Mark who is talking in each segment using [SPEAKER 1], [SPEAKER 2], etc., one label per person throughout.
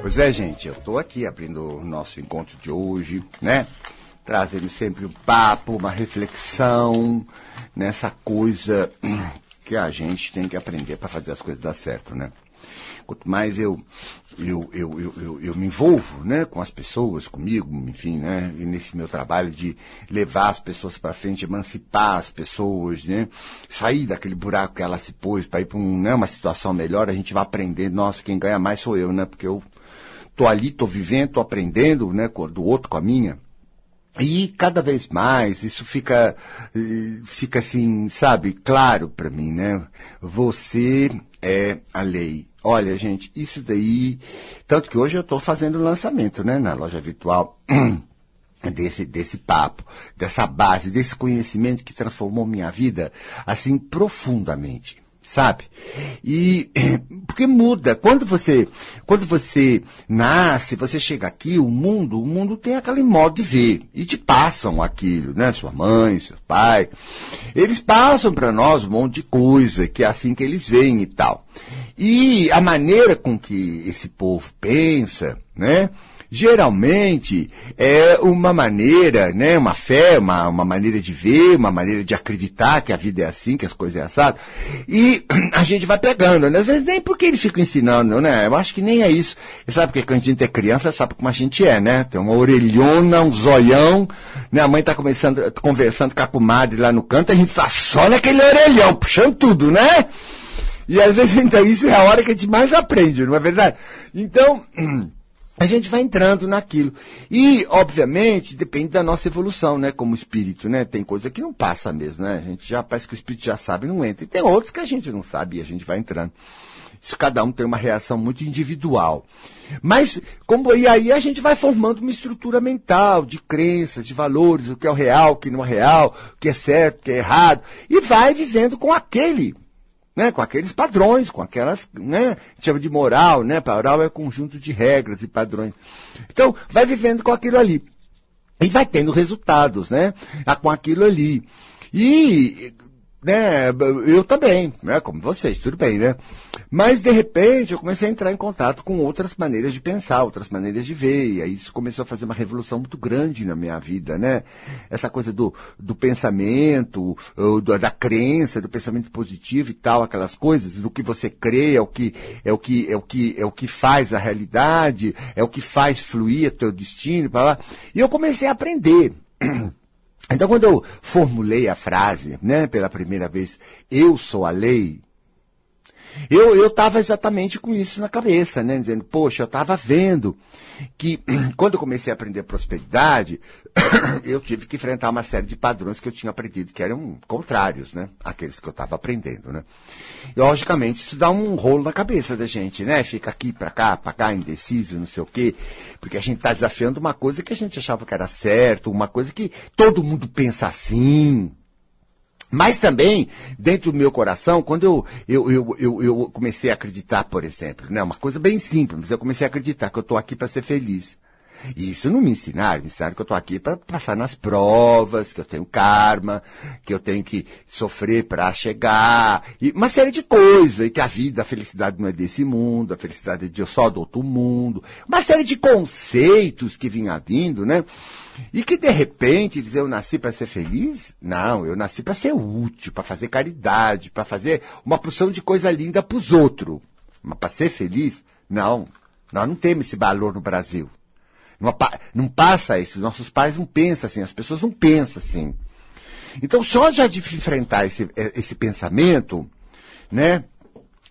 [SPEAKER 1] Pois é, gente, eu estou aqui abrindo o nosso encontro de hoje, né? Trazendo sempre um papo, uma reflexão nessa coisa que a gente tem que aprender para fazer as coisas dar certo, né? Quanto mais eu eu, eu, eu, eu, eu me envolvo né, com as pessoas, comigo, enfim, né, e nesse meu trabalho de levar as pessoas para frente, emancipar as pessoas, né, sair daquele buraco que ela se pôs para ir para um, né, uma situação melhor, a gente vai aprendendo, nossa, quem ganha mais sou eu, né, porque eu tô ali, tô vivendo, tô aprendendo, né, do outro com a minha. E cada vez mais isso fica, eh, fica assim, sabe, claro para mim, né? Você é a lei. Olha, gente, isso daí. Tanto que hoje eu estou fazendo lançamento, né, na loja virtual. Desse, desse papo, dessa base, desse conhecimento que transformou minha vida, assim, profundamente sabe? E porque muda. Quando você, quando você nasce, você chega aqui, o mundo, o mundo tem aquele modo de ver e te passam aquilo, né? Sua mãe, seu pai, eles passam para nós um monte de coisa que é assim que eles veem e tal. E a maneira com que esse povo pensa, né? Geralmente é uma maneira, né, uma fé, uma, uma maneira de ver, uma maneira de acreditar que a vida é assim, que as coisas é assado. E a gente vai pegando, né? Às vezes nem porque eles ficam ensinando, né? Eu acho que nem é isso. Você sabe porque quando a gente é criança, sabe como a gente é, né? Tem uma orelhona, um zoião, né? A mãe tá começando, conversando com a comadre lá no canto, a gente tá só naquele orelhão, puxando tudo, né? E às vezes, então, isso é a hora que a gente mais aprende, não é verdade? Então, a gente vai entrando naquilo. E, obviamente, depende da nossa evolução, né? Como espírito, né? Tem coisa que não passa mesmo, né? A gente já parece que o espírito já sabe e não entra. E tem outros que a gente não sabe e a gente vai entrando. Isso cada um tem uma reação muito individual. Mas, como e aí a gente vai formando uma estrutura mental de crenças, de valores, o que é o real, o que não é real, o que é certo, o que é errado, e vai vivendo com aquele né, com aqueles padrões, com aquelas, né, chama de moral, né, moral é conjunto de regras e padrões. Então, vai vivendo com aquilo ali. E vai tendo resultados, né, com aquilo ali. E né, eu também, né, como vocês, tudo bem, né? Mas de repente eu comecei a entrar em contato com outras maneiras de pensar, outras maneiras de ver, e aí isso começou a fazer uma revolução muito grande na minha vida, né? Essa coisa do, do pensamento, da crença, do pensamento positivo e tal, aquelas coisas, do que você crê, é o que é o que é o que é o que faz a realidade, é o que faz fluir o teu destino, para lá. E eu comecei a aprender. Então, quando eu formulei a frase, né, pela primeira vez, eu sou a lei, eu estava exatamente com isso na cabeça, né? Dizendo, poxa, eu estava vendo que quando eu comecei a aprender prosperidade, eu tive que enfrentar uma série de padrões que eu tinha aprendido que eram contrários, né? Aqueles que eu estava aprendendo, né? E, logicamente, isso dá um rolo na cabeça da gente, né? Fica aqui para cá, para cá, indeciso, não sei o quê, porque a gente está desafiando uma coisa que a gente achava que era certo, uma coisa que todo mundo pensa assim, mas também, dentro do meu coração, quando eu, eu, eu, eu, eu comecei a acreditar, por exemplo, né, uma coisa bem simples, mas eu comecei a acreditar que eu estou aqui para ser feliz. E isso não me ensinaram, me ensinaram que eu estou aqui para passar nas provas, que eu tenho karma, que eu tenho que sofrer para chegar, e uma série de coisas, e que a vida, a felicidade não é desse mundo, a felicidade é de só do outro mundo, uma série de conceitos que vinha vindo, né? E que de repente dizer eu nasci para ser feliz? Não, eu nasci para ser útil, para fazer caridade, para fazer uma porção de coisa linda para os outros. Mas para ser feliz? Não. Nós não temos esse valor no Brasil. Não, não passa isso. Nossos pais não pensam assim, as pessoas não pensam assim. Então, só já de enfrentar esse, esse pensamento, né?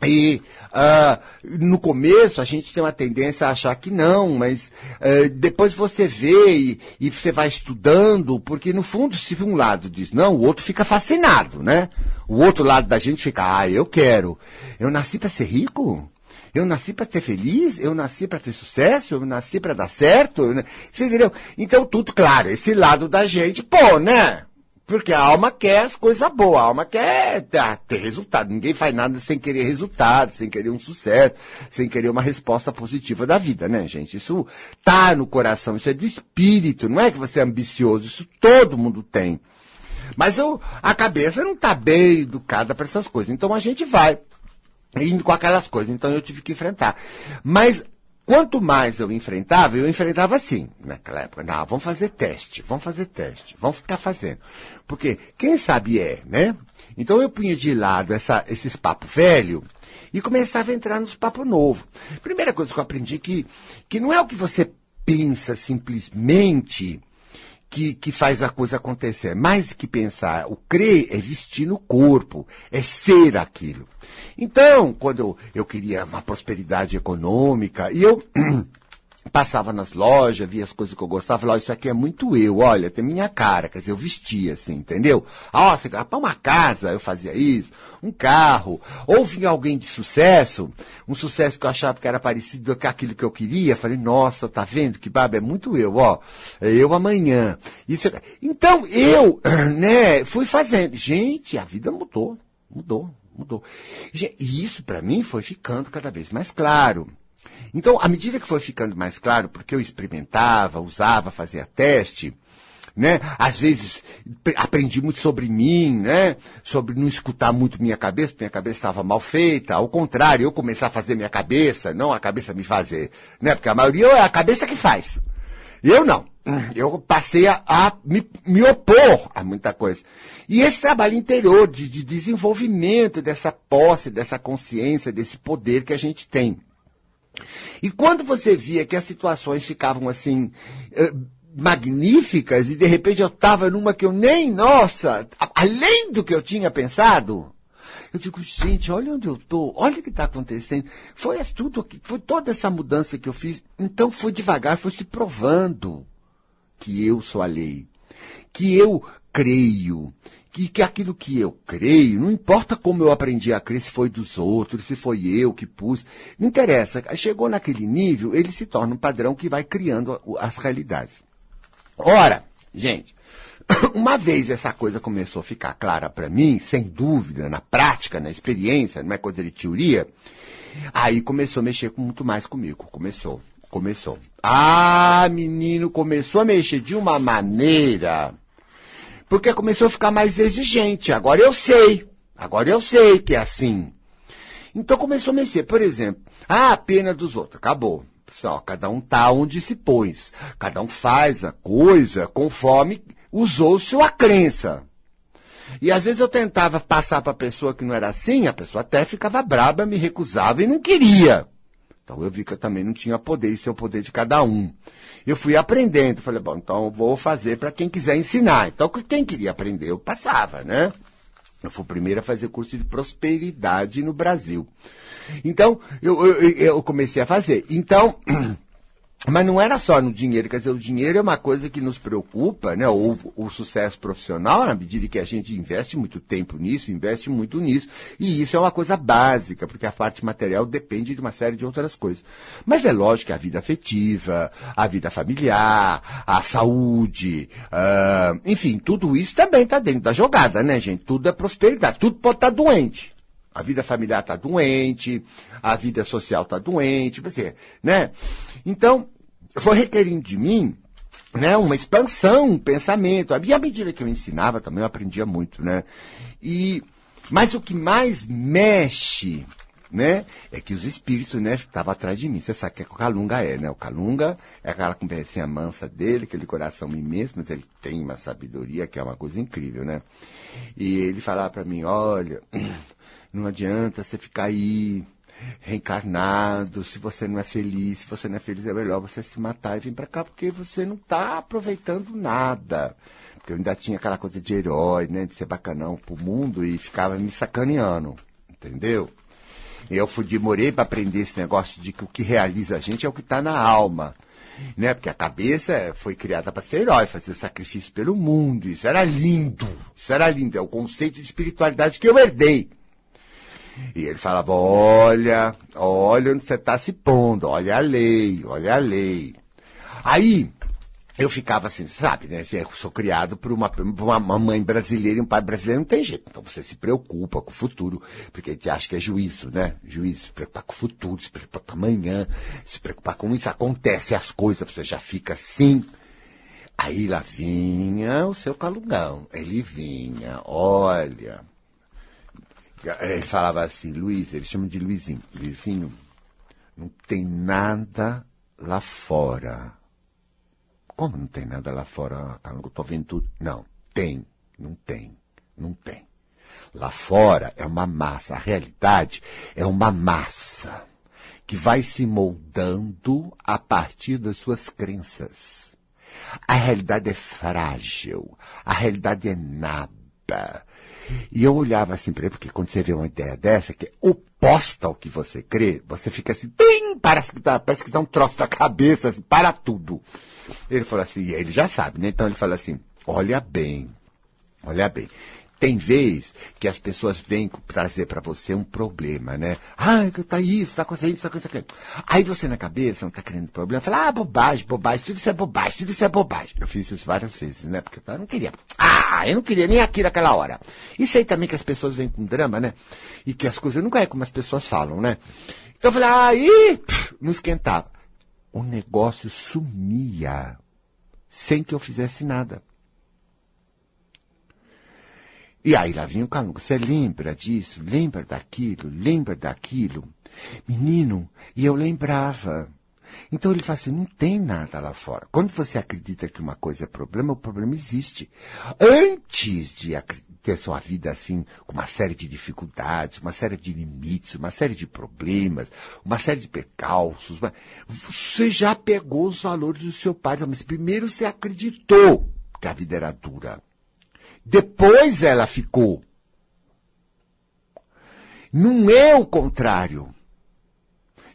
[SPEAKER 1] E uh, no começo a gente tem uma tendência a achar que não, mas uh, depois você vê e, e, você vai estudando, porque no fundo, se um lado diz não, o outro fica fascinado, né? O outro lado da gente fica, ah, eu quero. Eu nasci para ser rico? Eu nasci para ser feliz? Eu nasci para ter sucesso? Eu nasci para dar certo? Você entendeu? Então, tudo claro, esse lado da gente, pô, né? Porque a alma quer as coisas boas, a alma quer ter resultado. Ninguém faz nada sem querer resultado, sem querer um sucesso, sem querer uma resposta positiva da vida, né, gente? Isso tá no coração, isso é do espírito, não é que você é ambicioso, isso todo mundo tem. Mas eu, a cabeça não está bem educada para essas coisas. Então a gente vai indo com aquelas coisas. Então eu tive que enfrentar. Mas quanto mais eu enfrentava, eu enfrentava assim, naquela época. Não, vamos fazer teste, vamos fazer teste, vamos ficar fazendo. Porque quem sabe é, né? Então eu punha de lado essa, esses papos velho e começava a entrar nos papos novo. Primeira coisa que eu aprendi que, que não é o que você pensa simplesmente que, que faz a coisa acontecer. Mais que pensar, o crer é vestir no corpo, é ser aquilo. Então, quando eu, eu queria uma prosperidade econômica, e eu passava nas lojas, via as coisas que eu gostava, falava, isso aqui é muito eu, olha, tem minha cara, quer dizer, eu vestia assim, entendeu? Ah, você para uma casa, eu fazia isso, um carro, ou vinha alguém de sucesso, um sucesso que eu achava que era parecido com aquilo que eu queria, falei, nossa, tá vendo que baba, é muito eu, ó, é eu amanhã. Isso, então, eu, né, fui fazendo. Gente, a vida mudou, mudou, mudou. E isso para mim foi ficando cada vez mais claro. Então, à medida que foi ficando mais claro, porque eu experimentava, usava, fazia teste, né? Às vezes aprendi muito sobre mim, né? Sobre não escutar muito minha cabeça, porque minha cabeça estava mal feita. Ao contrário, eu começar a fazer minha cabeça, não a cabeça me fazer, né? Porque a maioria é a cabeça que faz. Eu não. Eu passei a, a me, me, opor a muita coisa. E esse trabalho interior de, de desenvolvimento dessa posse, dessa consciência, desse poder que a gente tem. E quando você via que as situações ficavam assim, eh, magníficas, e de repente eu estava numa que eu nem, nossa, além do que eu tinha pensado, eu digo, gente, olha onde eu estou, olha o que está acontecendo. Foi tudo aqui, foi toda essa mudança que eu fiz. Então foi devagar, foi se provando que eu sou a lei, que eu creio, que, que aquilo que eu creio, não importa como eu aprendi a crer, se foi dos outros, se foi eu que pus, não interessa. Chegou naquele nível, ele se torna um padrão que vai criando as realidades. Ora, gente, uma vez essa coisa começou a ficar clara para mim, sem dúvida, na prática, na experiência, não é coisa de teoria, aí começou a mexer muito mais comigo. Começou, começou. Ah, menino, começou a mexer de uma maneira porque começou a ficar mais exigente. Agora eu sei. Agora eu sei que é assim. Então começou a mexer. Por exemplo, ah, a pena dos outros. Acabou. Só, cada um tá onde se pôs. Cada um faz a coisa conforme usou sua crença. E às vezes eu tentava passar para a pessoa que não era assim, a pessoa até ficava braba, me recusava e não queria. Então eu vi que eu também não tinha poder, isso é o poder de cada um. Eu fui aprendendo, falei, bom, então vou fazer para quem quiser ensinar. Então quem queria aprender, eu passava, né? Eu fui o primeiro a fazer curso de prosperidade no Brasil. Então, eu, eu, eu comecei a fazer. Então, Mas não era só no dinheiro, quer dizer, o dinheiro é uma coisa que nos preocupa, né? Ou o sucesso profissional, na medida que a gente investe muito tempo nisso, investe muito nisso, e isso é uma coisa básica, porque a parte material depende de uma série de outras coisas. Mas é lógico que a vida afetiva, a vida familiar, a saúde, uh, enfim, tudo isso também está dentro da jogada, né, gente? Tudo é prosperidade, tudo pode estar tá doente. A vida familiar está doente, a vida social está doente, você, né? Então, foi requerindo de mim né, uma expansão, um pensamento. E à medida que eu ensinava também, eu aprendia muito, né? E, mas o que mais mexe, né, é que os espíritos, né, estavam atrás de mim. Você sabe que, é que o Calunga é, né? O Calunga é aquela conversinha mansa dele, aquele coração imenso, mas ele tem uma sabedoria que é uma coisa incrível, né? E ele falava para mim, olha, não adianta você ficar aí reencarnado, se você não é feliz, se você não é feliz, é melhor você se matar e vir para cá, porque você não está aproveitando nada. Porque eu ainda tinha aquela coisa de herói, né? De ser bacanão pro mundo e ficava me sacaneando. Entendeu? E eu fui demorei para aprender esse negócio de que o que realiza a gente é o que está na alma. Né? Porque a cabeça foi criada para ser herói, fazer sacrifício pelo mundo. Isso era lindo. Isso era lindo. É o conceito de espiritualidade que eu herdei. E ele falava, olha, olha onde você está se pondo, olha a lei, olha a lei. Aí, eu ficava assim, sabe, né? Eu sou criado por uma, uma mãe brasileira e um pai brasileiro, não tem jeito. Então você se preocupa com o futuro, porque a gente acha que é juízo, né? Juízo, se preocupar com o futuro, se preocupar com amanhã, se preocupar com isso. Acontece as coisas, você já fica assim. Aí lá vinha o seu calungão. Ele vinha, olha, ele falava assim, Luiz, eles chamam de Luizinho. Luizinho, Não tem nada lá fora. Como não tem nada lá fora? Eu tô vendo tudo. Não, tem, não tem, não tem. Lá fora é uma massa, a realidade é uma massa que vai se moldando a partir das suas crenças. A realidade é frágil, a realidade é nada. E eu olhava assim para ele, porque quando você vê uma ideia dessa, que é oposta ao que você crê, você fica assim, parece que dá, parece que dá um troço da cabeça, assim, para tudo. Ele falou assim, e ele já sabe, né? Então ele fala assim, olha bem, olha bem. Tem vez que as pessoas vêm trazer para você um problema, né? Ah, tá isso, tá acontecendo isso, tá acontecendo aquilo. Aí você na cabeça não tá querendo problema, fala, ah, bobagem, bobagem, tudo isso é bobagem, tudo isso é bobagem. Eu fiz isso várias vezes, né? Porque eu não queria. Ah, eu não queria nem aqui naquela hora. E sei também que as pessoas vêm com drama, né? E que as coisas nunca é como as pessoas falam, né? Então eu falei, aí, ah, não esquentava. O negócio sumia sem que eu fizesse nada. E aí lá vinha o Calunga, você lembra disso, lembra daquilo, lembra daquilo? Menino, e eu lembrava. Então ele fala assim, não tem nada lá fora. Quando você acredita que uma coisa é problema, o problema existe. Antes de ter sua vida assim, com uma série de dificuldades, uma série de limites, uma série de problemas, uma série de percalços, você já pegou os valores do seu pai, mas primeiro você acreditou que a vida era dura. Depois ela ficou. Não é o contrário.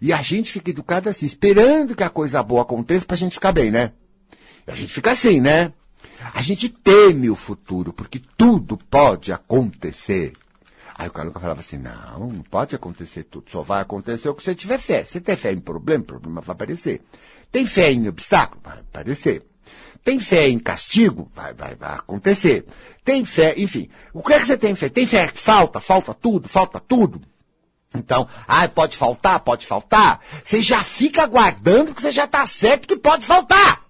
[SPEAKER 1] E a gente fica educado assim, esperando que a coisa boa aconteça pra gente ficar bem, né? E a gente fica assim, né? A gente teme o futuro, porque tudo pode acontecer. Aí o Carlos falava assim, não, não pode acontecer tudo, só vai acontecer o que você tiver fé. Se tem fé em problema, problema vai aparecer. Tem fé em obstáculo? Vai aparecer. Tem fé em castigo? Vai, vai, vai acontecer. Tem fé, enfim. O que é que você tem fé? Tem fé que falta? Falta tudo? Falta tudo? Então, ah, pode faltar? Pode faltar? Você já fica aguardando que você já está certo que pode faltar.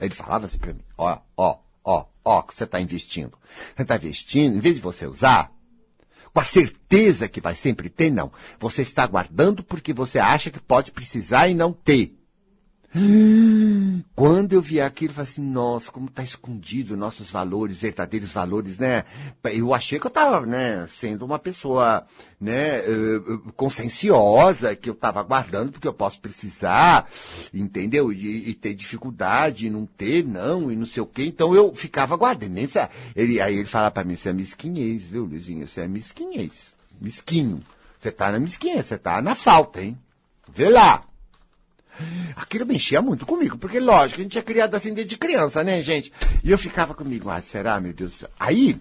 [SPEAKER 1] Ele falava assim para mim, ó, ó, ó, ó, que você está investindo. Você está investindo, em vez de você usar, com a certeza que vai sempre ter, não. Você está aguardando porque você acha que pode precisar e não ter. Quando eu vi aquilo, eu falei assim, nossa, como está escondido nossos valores, verdadeiros valores, né? Eu achei que eu estava, né, sendo uma pessoa, né, eh, conscienciosa, que eu estava aguardando porque eu posso precisar, entendeu? E, e, ter dificuldade, e não ter, não, e não sei o quê. Então eu ficava aguardando. Nem ele, aí ele fala para mim, você é mesquinhez, viu, Luizinho? Você é mesquinhez. Mesquinho. Você tá na mesquinhez, você tá na falta, hein? Vê lá. Aquilo mexia muito comigo, porque lógico, a gente é criado assim desde criança, né, gente? E eu ficava comigo, ah, será, meu Deus do céu? Aí,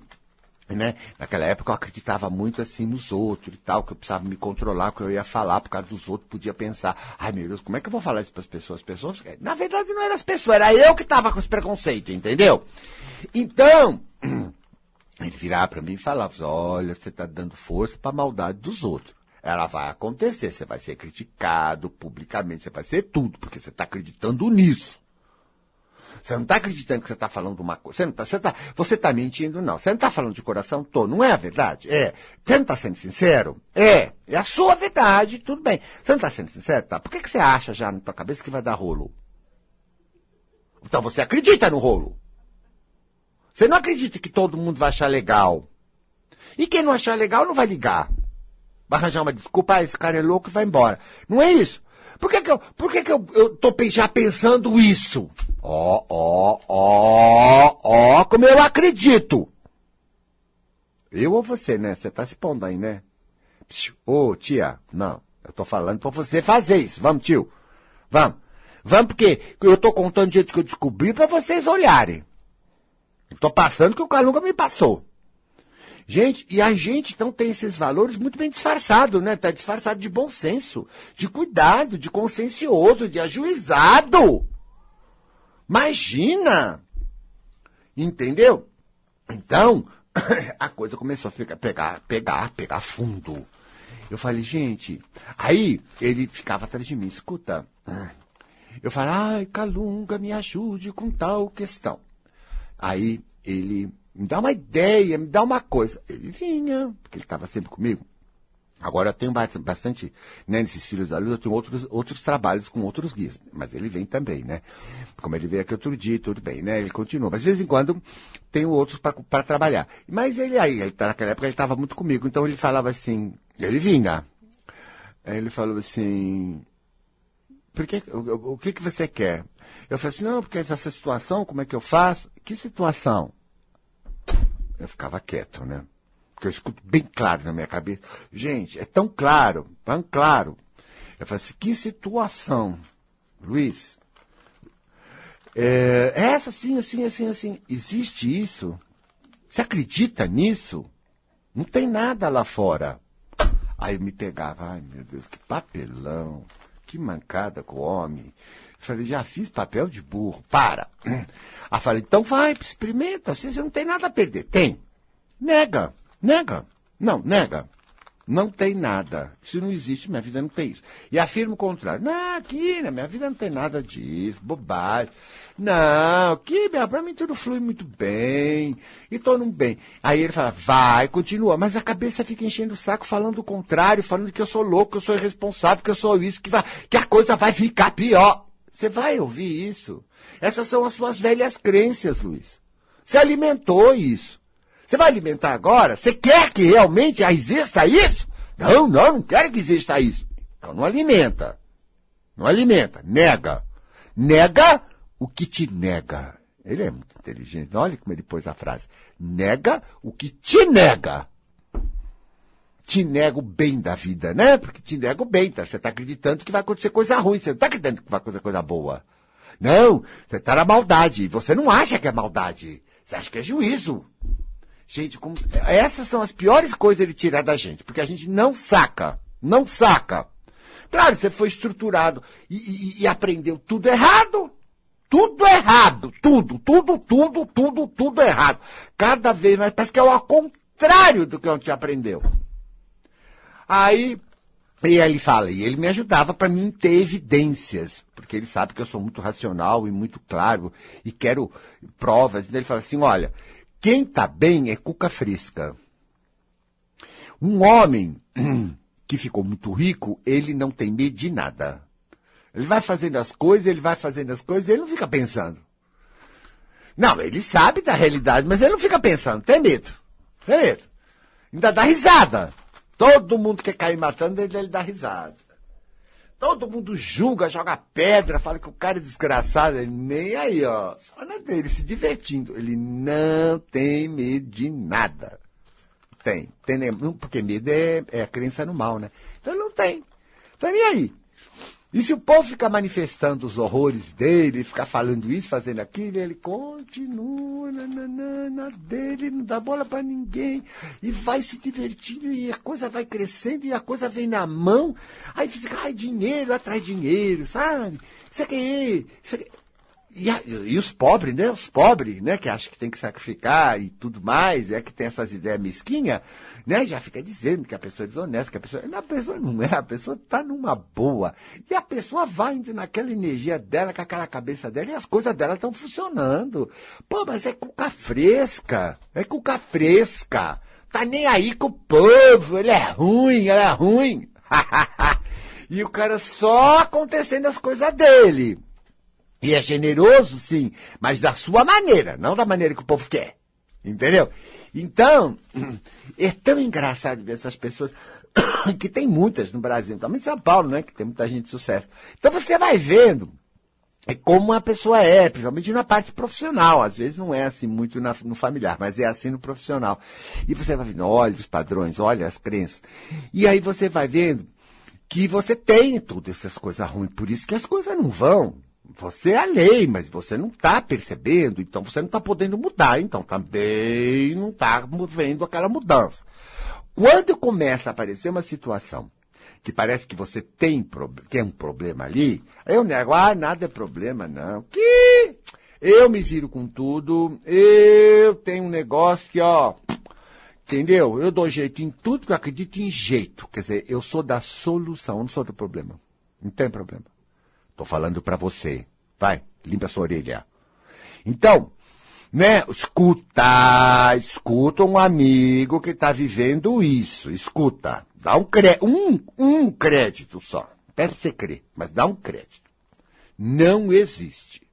[SPEAKER 1] né, naquela época eu acreditava muito assim nos outros e tal, que eu precisava me controlar, que eu ia falar por causa dos outros, podia pensar, ai meu Deus, como é que eu vou falar isso para as pessoas? As pessoas, na verdade não eram as pessoas, era eu que estava com os preconceitos, entendeu? Então, ele virava para mim e falava, olha, você está dando força para a maldade dos outros ela vai acontecer. Você vai ser criticado publicamente, você vai ser tudo, porque você está acreditando nisso. Você não está acreditando que você está falando uma coisa. Você não está você tá, você tá mentindo, não. Você não está falando de coração todo. Não é a verdade? É. Você não está sendo sincero? É. É a sua verdade, tudo bem. Você não está sendo sincero? Tá. Por que, que você acha já na tua cabeça que vai dar rolo? Então você acredita no rolo. Você não acredita que todo mundo vai achar legal. E quem não achar legal não vai ligar. Vai arranjar uma desculpa, ah, esse cara é louco e vai embora. Não é isso. Por que, que, eu, por que, que eu, eu tô já pensando isso? Ó, ó, ó, ó, como eu acredito. Eu ou você, né? Você tá se pondo aí, né? Ô, oh, tia, não. Eu tô falando pra você fazer isso. Vamos, tio. Vamos. Vamos, porque eu tô contando o jeito que eu descobri pra vocês olharem. Eu tô passando que o cara nunca me passou. Gente, e a gente então tem esses valores muito bem disfarçados, né? Tá disfarçado de bom senso, de cuidado, de consciencioso, de ajuizado. Imagina! Entendeu? Então, a coisa começou a ficar, pegar, pegar, pegar fundo. Eu falei, gente, aí ele ficava atrás de mim, escuta. Eu falei, ai, Calunga, me ajude com tal questão. Aí ele me dá uma ideia, me dá uma coisa. Ele vinha, porque ele estava sempre comigo. Agora eu tenho bastante, né, nesses filhos da luz, eu tenho outros, outros trabalhos com outros guias, mas ele vem também, né? Como ele veio aqui outro dia, tudo bem, né? Ele continua, mas de vez em quando tenho outros para trabalhar. Mas ele aí, ele, tá, naquela época ele estava muito comigo, então ele falava assim, ele vinha. Aí ele falou assim, por que, o, o que, que você quer? Eu falei assim, não, porque essa situação, como é que eu faço? Que situação? Eu ficava quieto, né? Porque eu escuto bem claro na minha cabeça. Gente, é tão claro, tão claro. Eu falei assim, que situação, Luiz? É, é essa, assim, assim, assim, assim. Existe isso? Você acredita nisso? Não tem nada lá fora. Aí me pegava, ai meu Deus, que papelão, que mancada com o homem. Falei, já fiz papel de burro, para. Aí falei, então vai, experimenta, assim você não tem nada a perder. Tem. Nega, nega. Não, nega. Não tem nada. Isso não existe, minha vida não tem isso. E afirma o contrário. Não, aqui, na minha vida não tem nada disso, bobagem. Não, aqui, para mim tudo flui muito bem. E tô num bem. Aí ele fala, vai, continua. Mas a cabeça fica enchendo o saco, falando o contrário, falando que eu sou louco, que eu sou irresponsável, que eu sou isso, que, vai, que a coisa vai ficar pior. Você vai ouvir isso. Essas são as suas velhas crenças, Luiz. Você alimentou isso. Você vai alimentar agora? Você quer que realmente exista isso? Não, não, não quero que exista isso. Então não alimenta. Não alimenta. Nega. Nega o que te nega. Ele é muito inteligente. Olha como ele pôs a frase. Nega o que te nega. Te nega o bem da vida, né? Porque te nega o bem, tá? Você está acreditando que vai acontecer coisa ruim. Você não está acreditando que vai acontecer coisa boa. Não, você está na maldade. Você não acha que é maldade. Você acha que é juízo. Gente, como... essas são as piores coisas ele tirar da gente, porque a gente não saca, não saca. Claro, você foi estruturado e, e, e aprendeu tudo errado. Tudo errado, tudo, tudo, tudo, tudo, tudo errado. Cada vez mais, parece que é o contrário do que a gente aprendeu. Aí, e ele fala, e ele me ajudava para mim ter evidências, porque ele sabe que eu sou muito racional e muito claro e quero provas. Então ele fala assim: olha, quem está bem é cuca fresca. Um homem que ficou muito rico, ele não tem medo de nada. Ele vai fazendo as coisas, ele vai fazendo as coisas, ele não fica pensando. Não, ele sabe da realidade, mas ele não fica pensando, tem medo. Tem medo. Ainda dá risada. Todo mundo que cair matando, ele, ele dá risada. Todo mundo julga, joga pedra, fala que o cara é desgraçado. Ele nem aí, ó. Só na dele, se divertindo. Ele não tem medo de nada. Tem. tem porque medo é, é a crença no mal, né? Então ele não tem. Então nem aí. E se o povo ficar manifestando os horrores dele, ficar falando isso, fazendo aquilo, ele continua na, dele, não dá bola para ninguém, e vai se divertindo, e a coisa vai crescendo, e a coisa vem na mão, aí fica, ai, dinheiro atrai dinheiro, sabe? Isso aqui, isso aqui. E, e, os pobres, né? Os pobres, né? Que acham que tem que sacrificar e tudo mais, é que tem essas ideias mesquinhas, né? Já fica dizendo que a pessoa é desonesta, que a pessoa. A pessoa não é, a pessoa está numa boa. E a pessoa vai indo naquela energia dela, com aquela cabeça dela, e as coisas dela estão funcionando. Pô, mas é cuca fresca. É cuca fresca. Tá nem aí com o povo. Ele é ruim, ela é ruim. e o cara só acontecendo as coisas dele. E é generoso, sim, mas da sua maneira, não da maneira que o povo quer. Entendeu? Então, é tão engraçado ver essas pessoas, que tem muitas no Brasil, também em São Paulo, né? Que tem muita gente de sucesso. Então você vai vendo é como a pessoa é, principalmente na parte profissional. Às vezes não é assim muito no familiar, mas é assim no profissional. E você vai vendo, olha os padrões, olha as crenças. E aí você vai vendo que você tem todas essas coisas ruins, por isso que as coisas não vão. Você é a lei, mas você não está percebendo, então você não está podendo mudar, então também não está vendo aquela mudança. Quando começa a aparecer uma situação que parece que você tem é um problema ali, eu nego, ah, nada é problema, não. Que eu me viro com tudo, eu tenho um negócio que, ó, entendeu? Eu dou jeito em tudo que eu acredito em jeito. Quer dizer, eu sou da solução, não sou do problema. Não tem problema. Tô falando para você. Vai, limpa sua orelha. Então, né? Escuta, escuta um amigo que está vivendo isso. Escuta. Dá um, cré um, um crédito só. Peço você crer, mas dá um crédito. Não existe.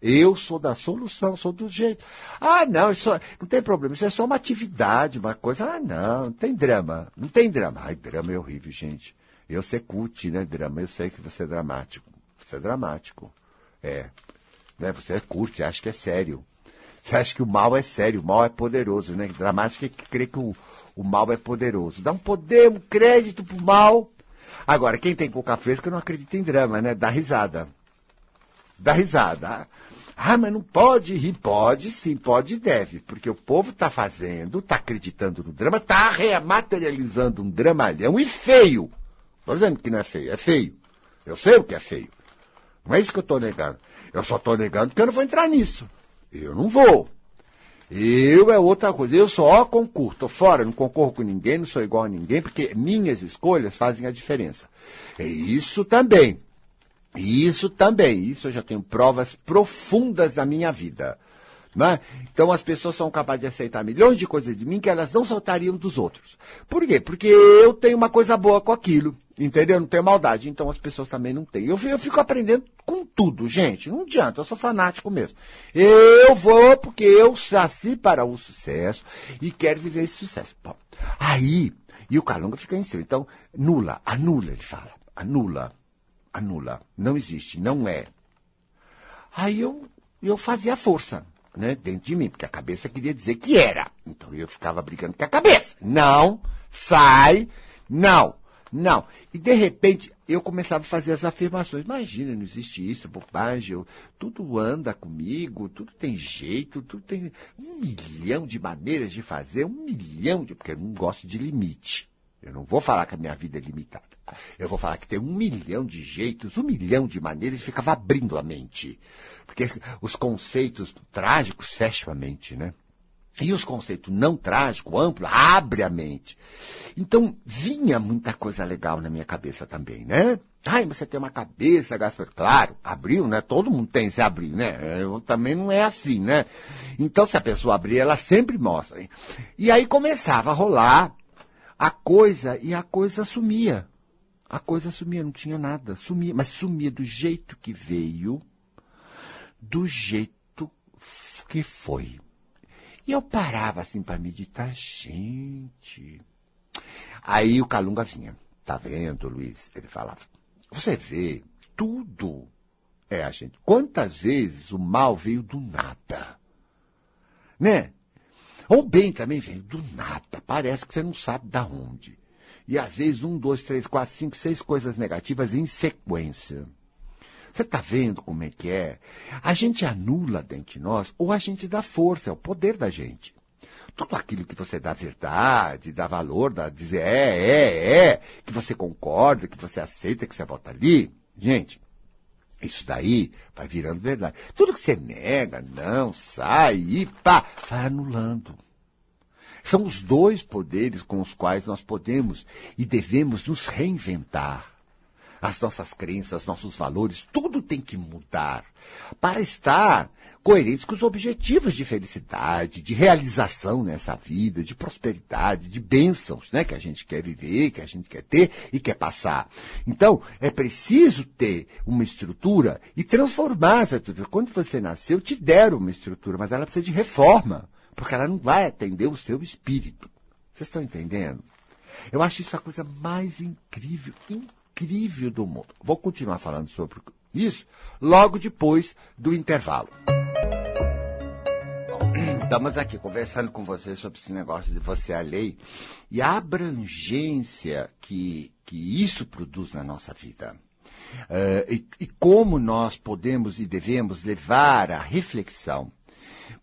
[SPEAKER 1] Eu sou da solução, sou do jeito. Ah, não, isso não tem problema, isso é só uma atividade, uma coisa. Ah, não, não tem drama. Não tem drama. Ai, drama é horrível, gente. Eu sei cult, né, drama? Eu sei que você é dramático. É dramático. É. Né? Você é curte, acha que é sério. Você acha que o mal é sério, o mal é poderoso, né? Dramático é que crê que o, o mal é poderoso. Dá um poder, um crédito pro mal. Agora, quem tem boca fresca não acredita em drama, né? Dá risada. Dá risada. Ah, mas não pode rir. Pode sim, pode e deve. Porque o povo está fazendo, está acreditando no drama, está materializando um dramalhão e feio. Estou dizendo que não é feio, é feio. Eu sei o que é feio. Não é isso que eu estou negando. Eu só estou negando porque eu não vou entrar nisso. Eu não vou. Eu é outra coisa. Eu só concorro. Estou fora, não concorro com ninguém, não sou igual a ninguém, porque minhas escolhas fazem a diferença. É isso também. Isso também, isso eu já tenho provas profundas da minha vida. Né? Então as pessoas são capazes de aceitar milhões de coisas de mim que elas não soltariam dos outros. Por quê? Porque eu tenho uma coisa boa com aquilo. Entendeu? Não tenho maldade. Então as pessoas também não têm. Eu, eu fico aprendendo com tudo, gente. Não adianta, eu sou fanático mesmo. Eu vou porque eu nasci para o sucesso e quero viver esse sucesso. Bom, aí, e o Calunga fica em cima. Então, nula, anula, ele fala. Anula anula. Não existe, não é. Aí eu, eu fazia força, né, dentro de mim, porque a cabeça queria dizer que era. Então eu ficava brigando com a cabeça. Não, sai, não, não. E de repente eu começava a fazer as afirmações. Imagina, não existe isso, bobagem, eu, tudo anda comigo, tudo tem jeito, tudo tem um milhão de maneiras de fazer, um milhão de. Porque eu não gosto de limite. Eu não vou falar que a minha vida é limitada. Eu vou falar que tem um milhão de jeitos, um milhão de maneiras e ficava abrindo a mente. Porque os conceitos trágicos fecham a mente, né? E os conceitos não trágicos, amplo, abre a mente. Então, vinha muita coisa legal na minha cabeça também, né? Ai, você tem uma cabeça, Gaspar. Claro, abriu, né? Todo mundo tem se abrir, né? Eu, também não é assim, né? Então, se a pessoa abrir, ela sempre mostra. E aí começava a rolar a coisa e a coisa sumia. A coisa sumia, não tinha nada, sumia, mas sumia do jeito que veio, do jeito que foi. E eu parava assim para meditar, gente. Aí o Calunga vinha, tá vendo, Luiz? Ele falava, você vê, tudo é a gente. Quantas vezes o mal veio do nada? Né? Ou bem também vem do nada, parece que você não sabe da onde. E às vezes um, dois, três, quatro, cinco, seis coisas negativas em sequência. Você está vendo como é que é? A gente anula dentro de nós ou a gente dá força, é o poder da gente. Tudo aquilo que você dá verdade, dá valor, dá dizer é, é, é, que você concorda, que você aceita, que você volta ali. Gente, isso daí vai virando verdade. Tudo que você nega, não, sai e pá, vai anulando. São os dois poderes com os quais nós podemos e devemos nos reinventar. As nossas crenças, nossos valores, tudo tem que mudar para estar coerentes com os objetivos de felicidade, de realização nessa vida, de prosperidade, de bênçãos, né, que a gente quer viver, que a gente quer ter e quer passar. Então, é preciso ter uma estrutura e transformar essa estrutura. Quando você nasceu, te deram uma estrutura, mas ela precisa de reforma, porque ela não vai atender o seu espírito. Vocês estão entendendo? Eu acho isso a coisa mais incrível, incrível do mundo. Vou continuar falando sobre isso logo depois do intervalo. Estamos aqui conversando com você sobre esse negócio de você a lei e a abrangência que, que isso produz na nossa vida. Uh, e, e como nós podemos e devemos levar a reflexão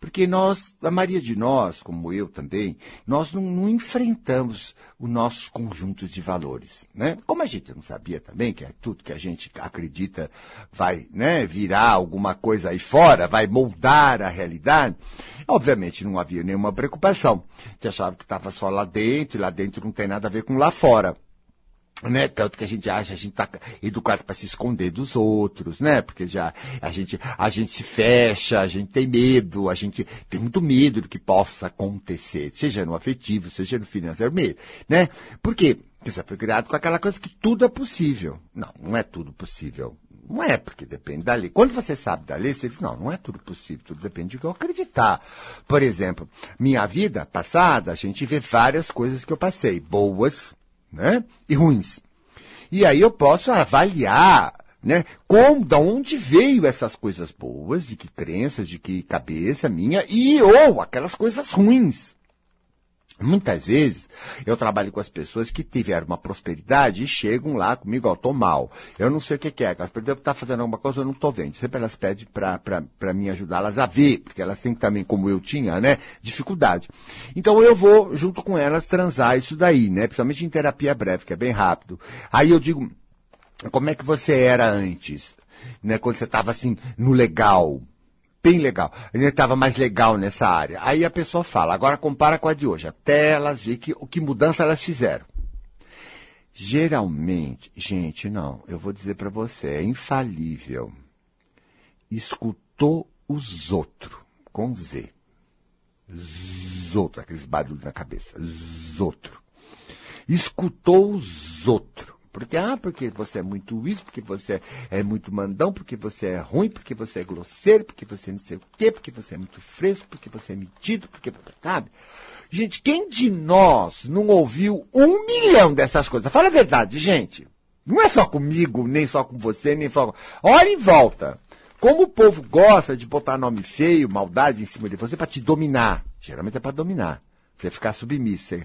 [SPEAKER 1] porque nós, a maioria de nós, como eu também, nós não, não enfrentamos os nossos conjuntos de valores. Né? Como a gente não sabia também que é tudo que a gente acredita vai né, virar alguma coisa aí fora, vai moldar a realidade, obviamente não havia nenhuma preocupação. Gente achava que estava só lá dentro, e lá dentro não tem nada a ver com lá fora. Né? Tanto que a gente acha, a gente tá educado para se esconder dos outros, né? Porque já a gente, a gente se fecha, a gente tem medo, a gente tem muito medo do que possa acontecer, seja no afetivo, seja no financeiro, medo, né? Por quê? Porque você foi criado com aquela coisa que tudo é possível. Não, não é tudo possível. Não é, porque depende da lei. Quando você sabe da lei, você diz, não, não é tudo possível, tudo depende de que eu acreditar. Por exemplo, minha vida passada, a gente vê várias coisas que eu passei, boas, né? E ruins. E aí eu posso avaliar, né? Como, da onde veio essas coisas boas, de que crenças, de que cabeça minha, e ou aquelas coisas ruins. Muitas vezes eu trabalho com as pessoas que tiveram uma prosperidade e chegam lá comigo, ó, tô mal. Eu não sei o que, que é, elas podem estar fazendo alguma coisa, eu não tô vendo. Sempre elas pedem para mim ajudá-las a ver, porque elas têm também, como eu tinha, né, dificuldade. Então eu vou, junto com elas, transar isso daí, né, principalmente em terapia breve, que é bem rápido. Aí eu digo, como é que você era antes? Né, quando você estava assim, no legal, bem legal. Ele estava mais legal nessa área. Aí a pessoa fala, agora compara com a de hoje, até elas ver que, que mudança elas fizeram. Geralmente, gente, não, eu vou dizer para você, é infalível. Escutou os outros, com Z. Zotro, aqueles barulhos na cabeça. Zotro. Escutou os outros. Porque, ah, porque você é muito isso, porque você é muito mandão, porque você é ruim, porque você é grosseiro, porque você não sei o quê, porque você é muito fresco, porque você é metido, porque, sabe? Gente, quem de nós não ouviu um milhão dessas coisas? Fala a verdade, gente. Não é só comigo, nem só com você, nem só com... Olha em volta. Como o povo gosta de botar nome feio, maldade em cima de você para te dominar. Geralmente é para dominar. Você ficar submisso,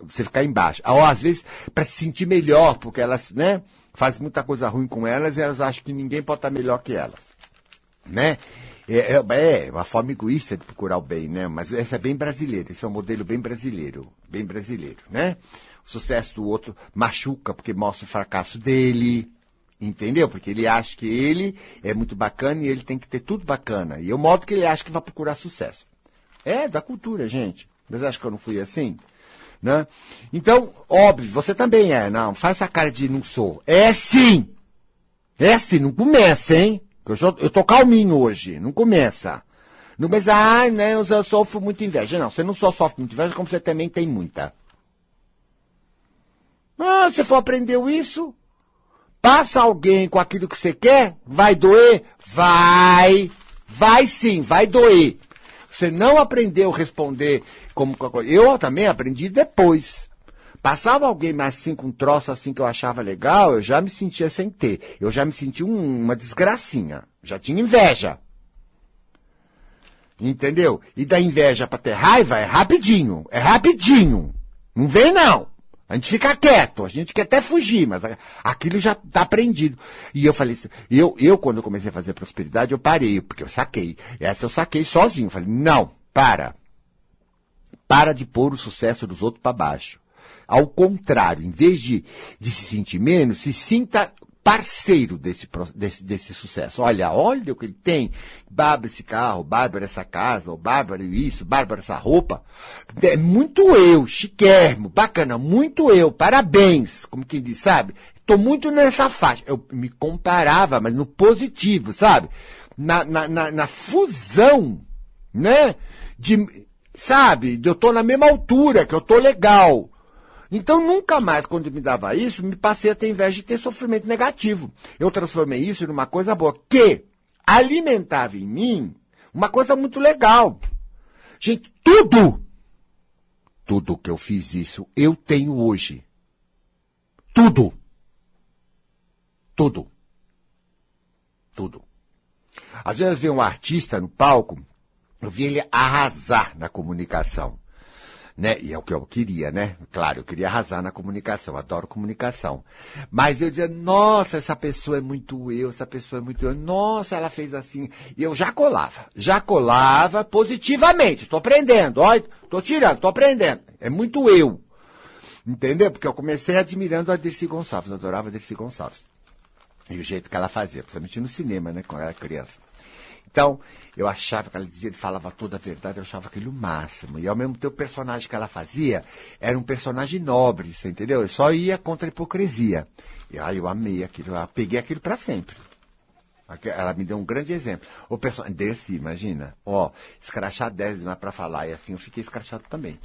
[SPEAKER 1] você, ficar embaixo. Ou às vezes para se sentir melhor, porque elas, né, fazem muita coisa ruim com elas e elas acham que ninguém pode estar melhor que elas. Né? É, é, é, uma forma egoísta de procurar o bem, né? Mas essa é bem brasileira, esse é um modelo bem brasileiro, bem brasileiro, né? O sucesso do outro machuca porque mostra o fracasso dele, entendeu? Porque ele acha que ele é muito bacana e ele tem que ter tudo bacana. E é o modo que ele acha que vai procurar sucesso. É da cultura, gente. Mas acho que eu não fui assim? Né? Então, óbvio, você também é. Não, faz essa cara de não sou. É sim! É sim, não começa, hein? Eu, eu tô calminho hoje, não começa. Não começa, ah, né, eu, eu sofro muita inveja. Não, você não só sofre muita inveja, como você também tem muita. Ah, você for aprendeu isso? Passa alguém com aquilo que você quer? Vai doer? Vai! Vai sim, vai doer. Você não aprendeu a responder como eu também aprendi depois. Passava alguém mais assim com um troço assim que eu achava legal, eu já me sentia sem ter. Eu já me sentia um, uma desgracinha. Já tinha inveja. Entendeu? E da inveja para ter raiva é rapidinho. É rapidinho. Não vem não. A gente fica quieto, a gente quer até fugir, mas aquilo já está aprendido. E eu falei assim, eu, eu quando eu comecei a fazer prosperidade, eu parei, porque eu saquei. Essa eu saquei sozinho. Falei, não, para. Para de pôr o sucesso dos outros para baixo. Ao contrário, em vez de, de se sentir menos, se sinta parceiro desse, desse, desse sucesso. Olha, olha o que ele tem. Bárbara esse carro, Bárbara essa casa, ou Bárbara isso, Bárbara essa roupa. É muito eu, chiquérrimo, bacana, muito eu, parabéns, como quem diz, sabe? Tô muito nessa faixa. Eu me comparava, mas no positivo, sabe? Na, na, na, na fusão, né? De, sabe? Eu tô na mesma altura, que eu tô legal. Então, nunca mais, quando me dava isso, me passei a ter inveja de ter sofrimento negativo. Eu transformei isso numa coisa boa, que alimentava em mim uma coisa muito legal. Gente, tudo, tudo que eu fiz isso, eu tenho hoje. Tudo. Tudo. Tudo. Às vezes vem um artista no palco, eu vi ele arrasar na comunicação né? E é o que eu queria, né? Claro, eu queria arrasar na comunicação, adoro comunicação. Mas eu dizia, nossa, essa pessoa é muito eu, essa pessoa é muito eu, nossa, ela fez assim. E eu já colava, já colava positivamente, estou aprendendo, olha, estou tirando, estou aprendendo. É muito eu. Entendeu? Porque eu comecei admirando a Dirce Gonçalves, eu adorava a Dirce Gonçalves. E o jeito que ela fazia, principalmente no cinema, né, quando eu era criança. Então, eu achava que ela dizia, ele falava toda a verdade, eu achava aquilo o máximo. E ao mesmo tempo, o personagem que ela fazia era um personagem nobre, você entendeu? Eu só ia contra a hipocrisia. E aí eu amei aquilo, eu peguei aquilo para sempre. Ela me deu um grande exemplo. O personagem desse, imagina, ó, escrachar décima para falar, e assim eu fiquei escrachado também.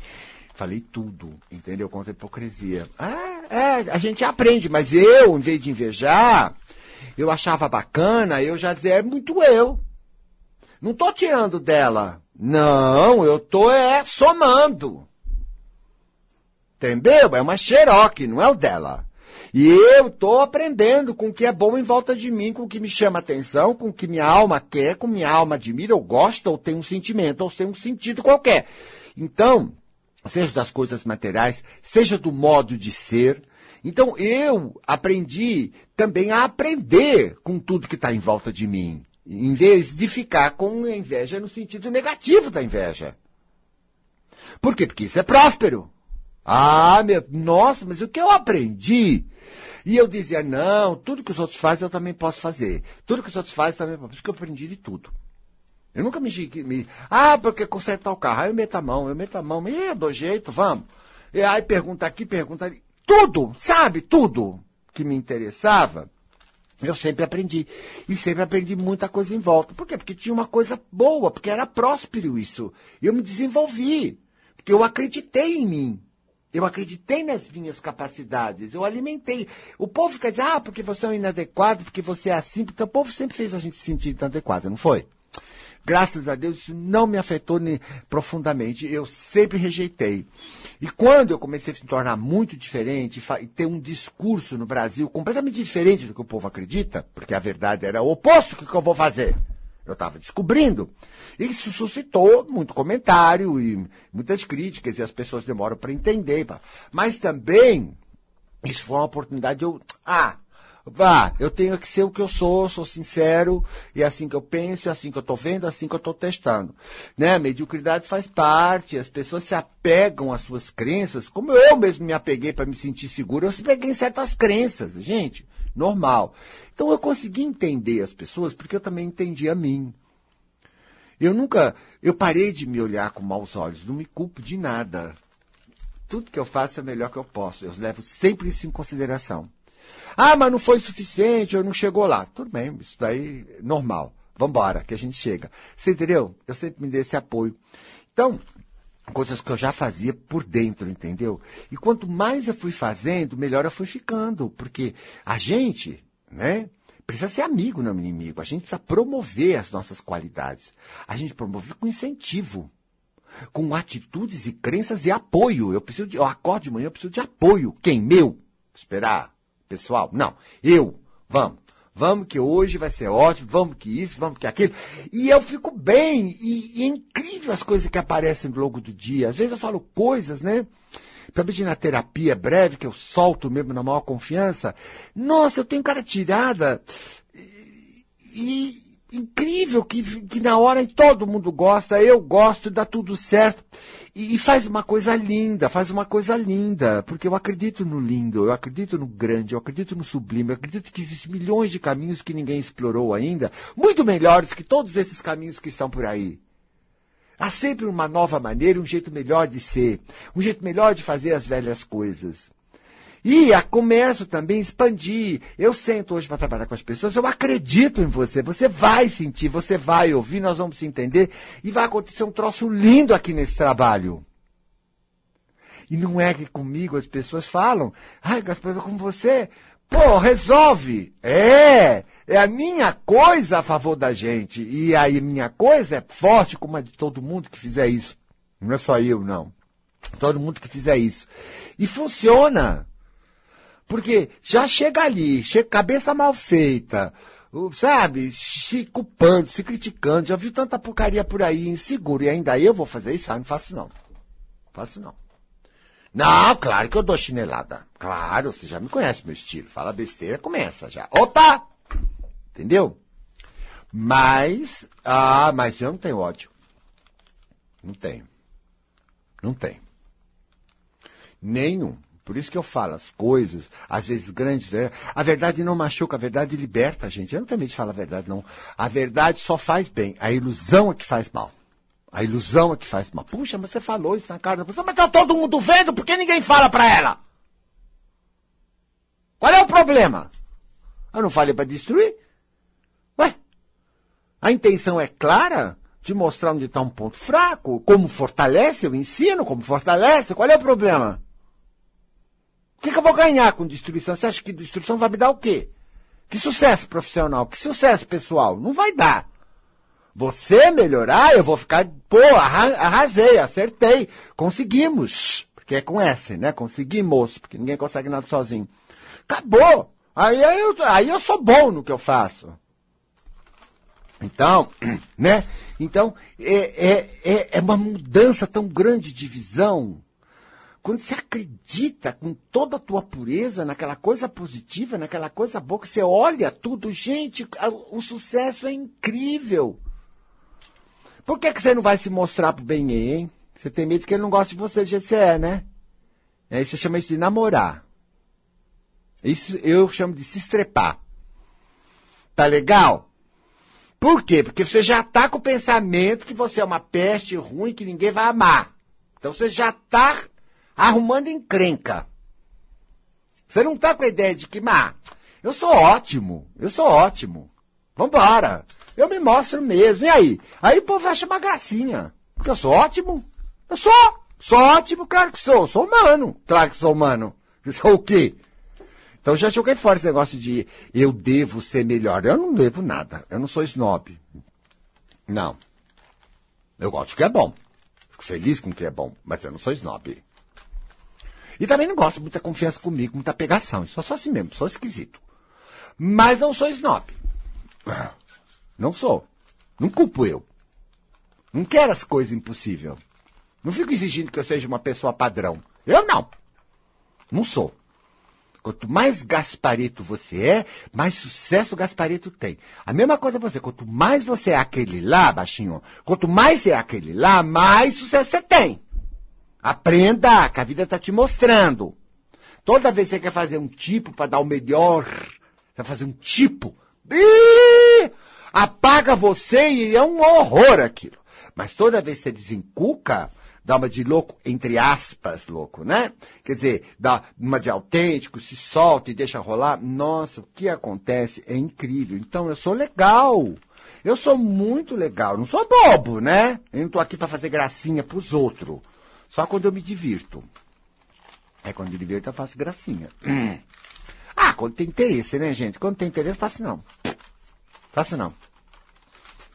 [SPEAKER 1] Falei tudo, entendeu? Contra a hipocrisia. Ah, é, a gente aprende, mas eu, em vez de invejar, eu achava bacana, eu já dizia, é muito eu. Não tô tirando dela. Não, eu tô é somando. Entendeu? É uma xeroque, não é o dela. E eu estou aprendendo com o que é bom em volta de mim, com o que me chama atenção, com o que minha alma quer, com minha alma admira, ou gosta, ou tem um sentimento, ou tem um sentido qualquer. Então, seja das coisas materiais, seja do modo de ser. Então, eu aprendi também a aprender com tudo que está em volta de mim, em vez de ficar com a inveja no sentido negativo da inveja. Por quê? Porque isso é próspero. Ah, meu, nossa, mas o que eu aprendi? E eu dizia, não, tudo que os outros fazem eu também posso fazer. Tudo que os outros fazem também posso. Por isso que eu aprendi de tudo. Eu nunca me, me ah, porque consertar o carro. Aí eu meto a mão, eu meto a mão, e é do jeito, vamos. E aí pergunta aqui, pergunta ali. Tudo, sabe, tudo que me interessava, eu sempre aprendi. E sempre aprendi muita coisa em volta. Por quê? Porque tinha uma coisa boa, porque era próspero isso. Eu me desenvolvi, porque eu acreditei em mim. Eu acreditei nas minhas capacidades, eu alimentei. O povo fica dizendo, ah, porque você é um inadequado, porque você é assim. Então, o povo sempre fez a gente se sentir inadequado, não foi? Graças a Deus, isso não me afetou profundamente. Eu sempre rejeitei. E quando eu comecei a se tornar muito diferente e ter um discurso no Brasil completamente diferente do que o povo acredita, porque a verdade era o oposto do que eu vou fazer. Eu estava descobrindo. Isso suscitou muito comentário e muitas críticas, e as pessoas demoram para entender. Mas também, isso foi uma oportunidade de eu. Ah, vá, eu tenho que ser o que eu sou, sou sincero, e é assim que eu penso, é assim que eu estou vendo, é assim que eu estou testando. Né? A mediocridade faz parte, as pessoas se apegam às suas crenças, como eu mesmo me apeguei para me sentir seguro, eu se peguei em certas crenças, gente normal. Então eu consegui entender as pessoas porque eu também entendi a mim. Eu nunca, eu parei de me olhar com maus olhos, não me culpo de nada. Tudo que eu faço é o melhor que eu posso. Eu levo sempre isso em consideração. Ah, mas não foi suficiente, eu não chegou lá. Tudo bem, isso daí é normal. Vamos embora, que a gente chega. Você entendeu? Eu sempre me dei esse apoio. Então, coisas que eu já fazia por dentro, entendeu? E quanto mais eu fui fazendo, melhor eu fui ficando, porque a gente, né, precisa ser amigo, não inimigo. A gente precisa promover as nossas qualidades. A gente promove com incentivo, com atitudes e crenças e apoio. Eu preciso de, eu acordo de manhã, eu preciso de apoio. Quem? Meu? Esperar? Pessoal? Não. Eu. Vamos. Vamos que hoje vai ser ótimo, vamos que isso, vamos que aquilo. E eu fico bem, e, e é incrível as coisas que aparecem no longo do dia. Às vezes eu falo coisas, né? Principalmente na terapia breve, que eu solto mesmo na maior confiança. Nossa, eu tenho cara tirada. E, incrível que, que na hora todo mundo gosta, eu gosto, dá tudo certo. E, e, faz uma coisa linda, faz uma coisa linda, porque eu acredito no lindo, eu acredito no grande, eu acredito no sublime, eu acredito que existem milhões de caminhos que ninguém explorou ainda, muito melhores que todos esses caminhos que estão por aí. Há sempre uma nova maneira, um jeito melhor de ser, um jeito melhor de fazer as velhas coisas. E a, começo também expandir. Eu sento hoje para trabalhar com as pessoas, eu acredito em você. Você vai sentir, você vai ouvir, nós vamos se entender e vai acontecer um troço lindo aqui nesse trabalho. E não é que comigo as pessoas falam, ai, Gaspar, como você, pô, resolve. É, é a minha coisa a favor da gente. E aí minha coisa é forte como a de todo mundo que fizer isso. Não é só eu, não. Todo mundo que fizer isso. E funciona. Porque já chega ali, chega cabeça mal feita, sabe? Se culpando, se criticando. Já viu tanta porcaria por aí, inseguro. E ainda eu vou fazer isso? Ah, não faço não. Não faço não. Não, claro que eu dou chinelada. Claro, você já me conhece meu estilo. Fala besteira, começa já. Opa! Entendeu? Mas, ah, mas eu não tenho ódio. Não tenho. Não tenho. Nenhum. Por isso que eu falo as coisas, às vezes grandes. Né? A verdade não machuca, a verdade liberta a gente. Eu medo de falar a verdade, não. A verdade só faz bem. A ilusão é que faz mal. A ilusão é que faz mal. Puxa, mas você falou isso na cara da pessoa, mas tá todo mundo vendo, por que ninguém fala pra ela? Qual é o problema? Eu não falei para destruir? Ué? A intenção é clara? De mostrar onde está um ponto fraco? Como fortalece? Eu ensino como fortalece? Qual é o problema? O que, que eu vou ganhar com destruição? Você acha que destruição vai me dar o quê? Que sucesso profissional? Que sucesso pessoal? Não vai dar. Você melhorar, eu vou ficar, pô, arrasei, acertei, conseguimos. Porque é com S, né? Conseguimos, porque ninguém consegue nada sozinho. Acabou. Aí, eu, aí eu sou bom no que eu faço. Então, né? Então, é, é, é, é uma mudança tão grande de visão. Quando você acredita com toda a tua pureza naquela coisa positiva, naquela coisa boa, que você olha tudo, gente, o sucesso é incrível. Por que, que você não vai se mostrar pro bem hein? Você tem medo que ele não goste de você que você é, né? Aí você chama isso de namorar. Isso eu chamo de se estrepar. Tá legal? Por quê? Porque você já tá com o pensamento que você é uma peste ruim que ninguém vai amar. Então você já tá arrumando encrenca. Você não tá com a ideia de que, mas eu sou ótimo, eu sou ótimo. Vambora. Eu me mostro mesmo. E aí? Aí o povo acha uma gracinha. Porque eu sou ótimo. Eu sou. Sou ótimo, claro que sou. Sou humano. Claro que sou humano. Eu sou o quê? Então já joguei fora esse negócio de eu devo ser melhor. Eu não devo nada. Eu não sou snob. Não. Eu gosto do que é bom. Fico feliz com o que é bom. Mas eu não sou snob. E também não gosto de muita confiança comigo, muita pegação. Eu sou só assim mesmo, sou esquisito. Mas não sou snob. Não sou. Não culpo eu. Não quero as coisas impossíveis. Não fico exigindo que eu seja uma pessoa padrão. Eu não. Não sou. Quanto mais Gasparito você é, mais sucesso o Gasparito tem. A mesma coisa você, quanto mais você é aquele lá, baixinho, quanto mais você é aquele lá, mais sucesso você tem. Aprenda, que a vida está te mostrando. Toda vez que você quer fazer um tipo para dar o melhor, vai fazer um tipo, ih, apaga você e é um horror aquilo. Mas toda vez que você desencuca, dá uma de louco, entre aspas, louco, né? Quer dizer, dá uma de autêntico, se solta e deixa rolar. Nossa, o que acontece é incrível. Então, eu sou legal. Eu sou muito legal. Não sou bobo, né? Eu não tô aqui para fazer gracinha pros outros. Só quando eu me divirto. É quando eu me divirto eu faço gracinha. Hum. Ah, quando tem interesse, né, gente? Quando tem interesse, faço não. Faço não.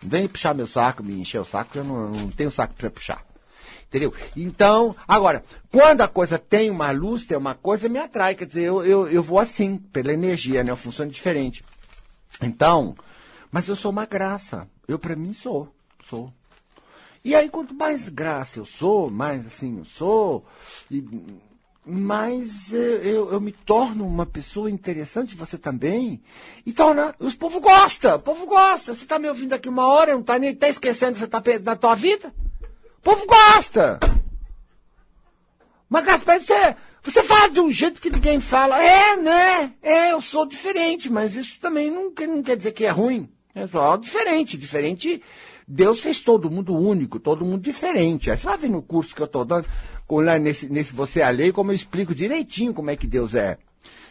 [SPEAKER 1] Não vem puxar meu saco, me encher o saco, eu não, não tenho saco para puxar. Entendeu? Então, agora, quando a coisa tem uma luz, tem uma coisa, me atrai. Quer dizer, eu, eu, eu vou assim, pela energia, né? Eu funciono diferente. Então, mas eu sou uma graça. Eu, para mim, sou. Sou. E aí, quanto mais graça eu sou, mais assim eu sou, e, mais eu, eu, eu, me torno uma pessoa interessante, você também. E torna. Os povo gosta, o povo gosta. Você está me ouvindo aqui uma hora, não está nem tá esquecendo que você está na tua vida? povo gosta. Mas, Gaspar, você, você fala de um jeito que ninguém fala. É, né? É, eu sou diferente, mas isso também não, não quer dizer que é ruim. É só diferente. Diferente. Deus fez todo mundo único, todo mundo diferente. Aí você vai ver no curso que eu estou dando, lá nesse, nesse Você é Lei, como eu explico direitinho como é que Deus é.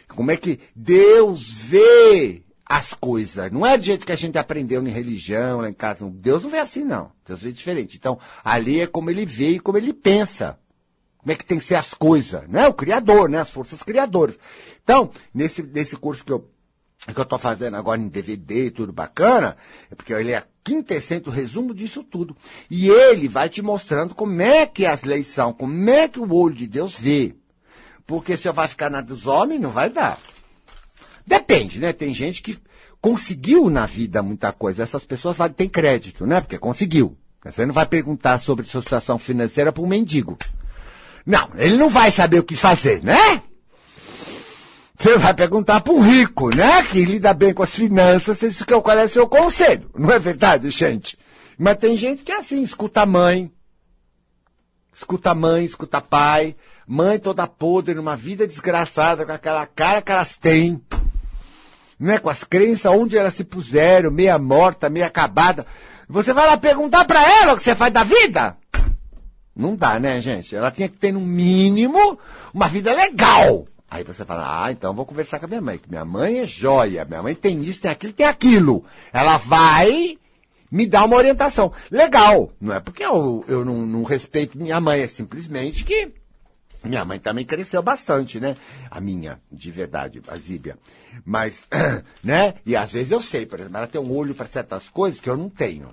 [SPEAKER 1] Como é que Deus vê as coisas. Não é do jeito que a gente aprendeu em religião, lá em casa. Deus não vê assim, não. Deus vê diferente. Então, ali é como ele vê e como ele pensa. Como é que tem que ser as coisas, né? O Criador, né? As forças criadoras. Então, nesse, nesse curso que eu que eu estou fazendo agora em DVD e tudo bacana, é porque ele é quintessência, o resumo disso tudo. E ele vai te mostrando como é que as leis são, como é que o olho de Deus vê. Porque se eu vai ficar na dos homens, não vai dar. Depende, né? Tem gente que conseguiu na vida muita coisa. Essas pessoas têm crédito, né? Porque conseguiu. Você não vai perguntar sobre sua situação financeira para um mendigo. Não, ele não vai saber o que fazer, né? Você vai perguntar para um rico, né? Que lida bem com as finanças, você que qual é seu conselho. Não é verdade, gente? Mas tem gente que é assim, escuta a mãe, escuta a mãe, escuta pai, Mãe toda podre, numa vida desgraçada, com aquela cara que elas têm. Né, com as crenças onde elas se puseram, meia morta, meia acabada. Você vai lá perguntar para ela o que você faz da vida? Não dá, né, gente? Ela tinha que ter, no mínimo, uma vida legal. Aí você fala, ah, então vou conversar com a minha mãe, que minha mãe é joia, minha mãe tem isso, tem aquilo, tem aquilo. Ela vai me dar uma orientação. Legal, não é porque eu, eu não, não respeito minha mãe, é simplesmente que minha mãe também cresceu bastante, né? A minha, de verdade, a Zíbia. Mas, né? E às vezes eu sei, por exemplo, ela tem um olho para certas coisas que eu não tenho.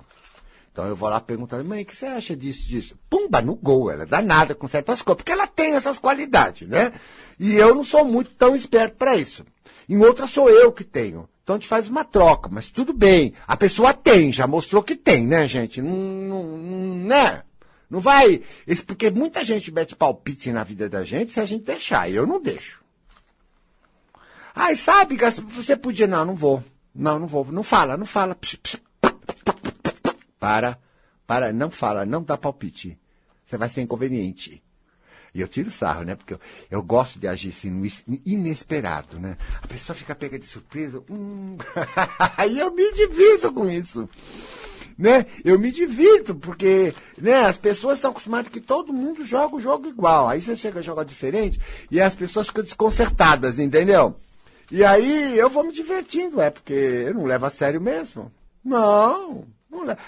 [SPEAKER 1] Então eu vou lá perguntando, mãe, o que você acha disso, disso? Pumba, no gol, ela é danada com certas coisas, porque ela tem essas qualidades, né? E eu não sou muito tão esperto para isso. Em outra sou eu que tenho. Então a gente faz uma troca, mas tudo bem. A pessoa tem, já mostrou que tem, né, gente? Não, não, não né? Não vai. Isso porque muita gente mete palpite na vida da gente se a gente deixar. Eu não deixo. Ai, sabe, você podia. Não, não vou. Não, não vou. Não fala, não fala. Para, para, não fala, não dá palpite. Você vai ser inconveniente. E eu tiro sarro, né? Porque eu, eu gosto de agir assim, inesperado, né? A pessoa fica pega de surpresa. Hum, aí eu me divirto com isso. Né? Eu me divirto, porque né, as pessoas estão acostumadas que todo mundo joga o jogo igual. Aí você chega a jogar diferente e as pessoas ficam desconcertadas, entendeu? E aí eu vou me divertindo, é, porque eu não levo a sério mesmo. Não,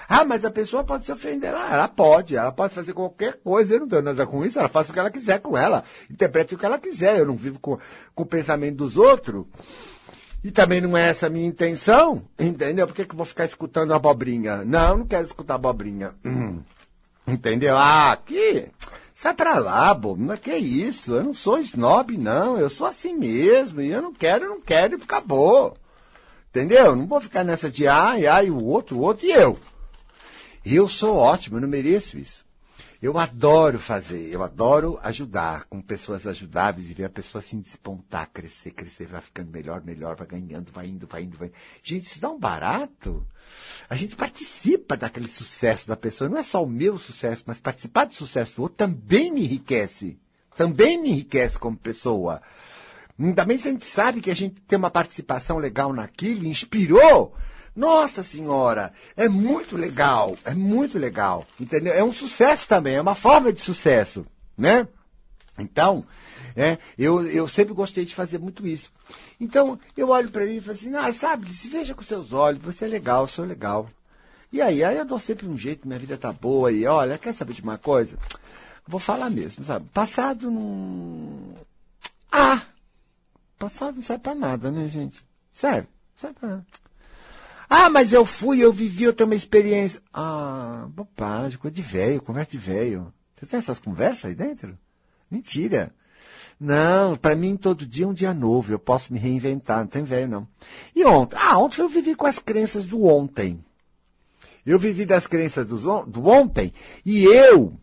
[SPEAKER 1] ah, mas a pessoa pode se ofender. Ah, ela pode, ela pode fazer qualquer coisa. Eu não tenho nada com isso, ela faz o que ela quiser com ela. Interprete o que ela quiser. Eu não vivo com, com o pensamento dos outros. E também não é essa a minha intenção, entendeu? Por que, que eu vou ficar escutando abobrinha? Não, não quero escutar abobrinha. Hum. Entendeu? Ah, aqui. Sai pra lá, bobo. Que isso? Eu não sou snob, não. Eu sou assim mesmo. E eu não quero, eu não quero e acabou. Entendeu? Não vou ficar nessa de ai, ai, o outro, o outro e eu. Eu sou ótimo, eu não mereço isso. Eu adoro fazer, eu adoro ajudar, com pessoas ajudáveis e ver a pessoa assim despontar, crescer, crescer, vai ficando melhor, melhor, vai ganhando, vai indo, vai indo, vai. Gente, isso dá um barato. A gente participa daquele sucesso da pessoa. Não é só o meu sucesso, mas participar do sucesso do outro também me enriquece. Também me enriquece como pessoa. Também se a gente sabe que a gente tem uma participação legal naquilo, inspirou. Nossa senhora, é muito legal, é muito legal, entendeu? É um sucesso também, é uma forma de sucesso, né? Então, é, eu, eu sempre gostei de fazer muito isso. Então, eu olho para ele e falo assim, ah, sabe, se veja com seus olhos, você é legal, sou legal. E aí, aí eu dou sempre um jeito, minha vida tá boa, e olha, quer saber de uma coisa? Vou falar mesmo, sabe? Passado não. Ah! Passado não serve pra nada, né, gente? Serve, serve pra nada. Ah, mas eu fui, eu vivi, eu tenho uma experiência. Ah, bobagem, coisa de velho, conversa de velho. Você tem essas conversas aí dentro? Mentira. Não, para mim todo dia é um dia novo, eu posso me reinventar, não tem velho não. E ontem? Ah, ontem eu vivi com as crenças do ontem. Eu vivi das crenças do, do ontem e eu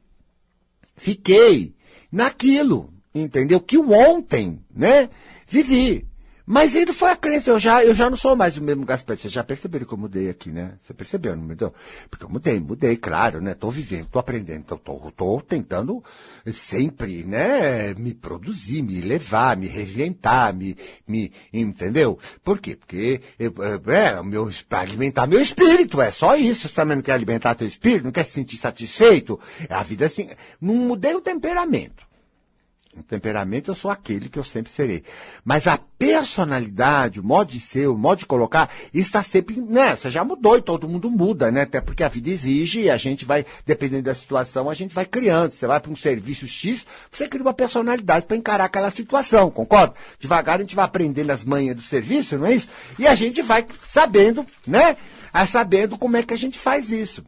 [SPEAKER 1] fiquei naquilo, entendeu? Que o ontem, né? Vivi. Mas ele foi a crença, eu já, eu já não sou mais o mesmo Gaspar. Vocês já perceberam que eu mudei aqui, né? Você percebeu, não mudou? Porque eu mudei, mudei, claro, né? Tô vivendo, tô aprendendo, tô, tô, tô tentando sempre, né? Me produzir, me levar, me reinventar, me, me, entendeu? Por quê? Porque, eu, é, meu, alimentar meu espírito, é só isso. Você também não quer alimentar teu espírito, não quer se sentir satisfeito? A vida assim, não mudei o temperamento. O temperamento eu sou aquele que eu sempre serei. Mas a personalidade, o modo de ser, o modo de colocar, está sempre, né? Você já mudou e todo mundo muda, né? Até porque a vida exige e a gente vai, dependendo da situação, a gente vai criando. Você vai para um serviço X, você cria uma personalidade para encarar aquela situação, concorda? Devagar a gente vai aprendendo as manhas do serviço, não é isso? E a gente vai sabendo, né? Sabendo como é que a gente faz isso.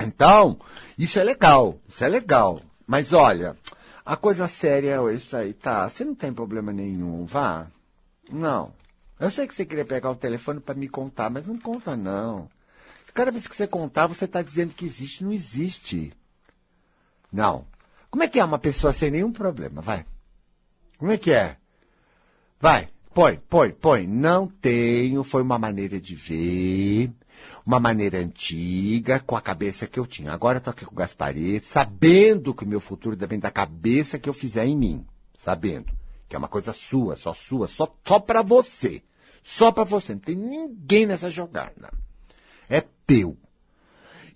[SPEAKER 1] Então, isso é legal, isso é legal. Mas olha, a coisa séria é isso aí, tá? Você não tem problema nenhum, vá. Não. Eu sei que você queria pegar o telefone para me contar, mas não conta não. Cada vez que você contar, você está dizendo que existe, não existe. Não. Como é que é uma pessoa sem nenhum problema? Vai. Como é que é? Vai. Põe, põe, põe. Não tenho, foi uma maneira de ver. Uma maneira antiga, com a cabeça que eu tinha. Agora eu tô aqui com o Gaspareto, sabendo que o meu futuro depende da cabeça que eu fizer em mim. Sabendo. Que é uma coisa sua, só sua, só, só para você. Só para você. Não tem ninguém nessa jogada. É teu.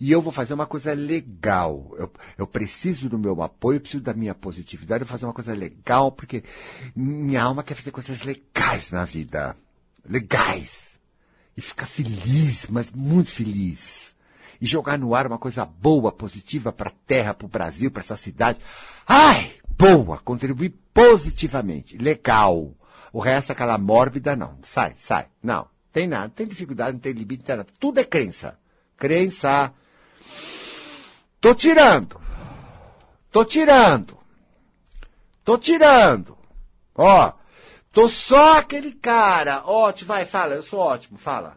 [SPEAKER 1] E eu vou fazer uma coisa legal. Eu, eu preciso do meu apoio, eu preciso da minha positividade, eu vou fazer uma coisa legal, porque minha alma quer fazer coisas legais na vida. Legais. E ficar feliz, mas muito feliz. E jogar no ar uma coisa boa, positiva para a terra, para o Brasil, para essa cidade. Ai, boa, contribuir positivamente. Legal. O resto, aquela mórbida, não. Sai, sai. Não. Tem nada. Tem dificuldade, não tem limite, não tem nada. Tudo é crença. Crença. Tô tirando. Tô tirando. Tô tirando. Ó, tô só aquele cara. Ótimo, vai, fala, eu sou ótimo, fala.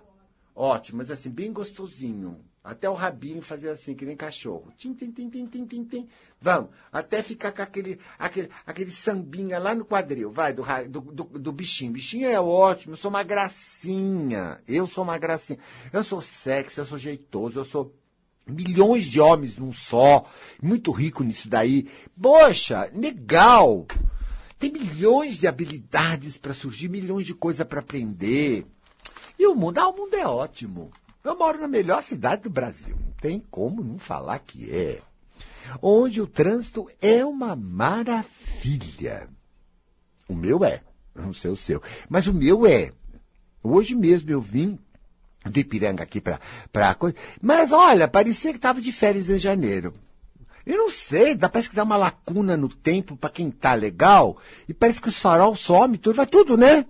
[SPEAKER 1] Ótimo, mas assim, bem gostosinho. Até o rabinho fazer assim, que nem cachorro. Tim, tim, tim, tim, tim, tim, tim. Vamos. Até ficar com aquele, aquele, aquele sambinha lá no quadril. Vai, do, do, do, do bichinho. Bichinho é ótimo, eu sou uma gracinha. Eu sou uma gracinha. Eu sou sexy, eu sou jeitoso, eu sou milhões de homens num só. Muito rico nisso daí. Poxa, legal. Tem milhões de habilidades para surgir, milhões de coisas para aprender. E o mundo, ah, o mundo é ótimo. Eu moro na melhor cidade do Brasil. Não tem como não falar que é. Onde o trânsito é uma maravilha. O meu é. Não sei o seu. Mas o meu é. Hoje mesmo eu vim do Ipiranga aqui para a coisa. Mas olha, parecia que estava de férias em janeiro. Eu não sei, dá parece que dá uma lacuna no tempo para quem tá legal. E parece que os farol somem, tudo, vai tudo, né?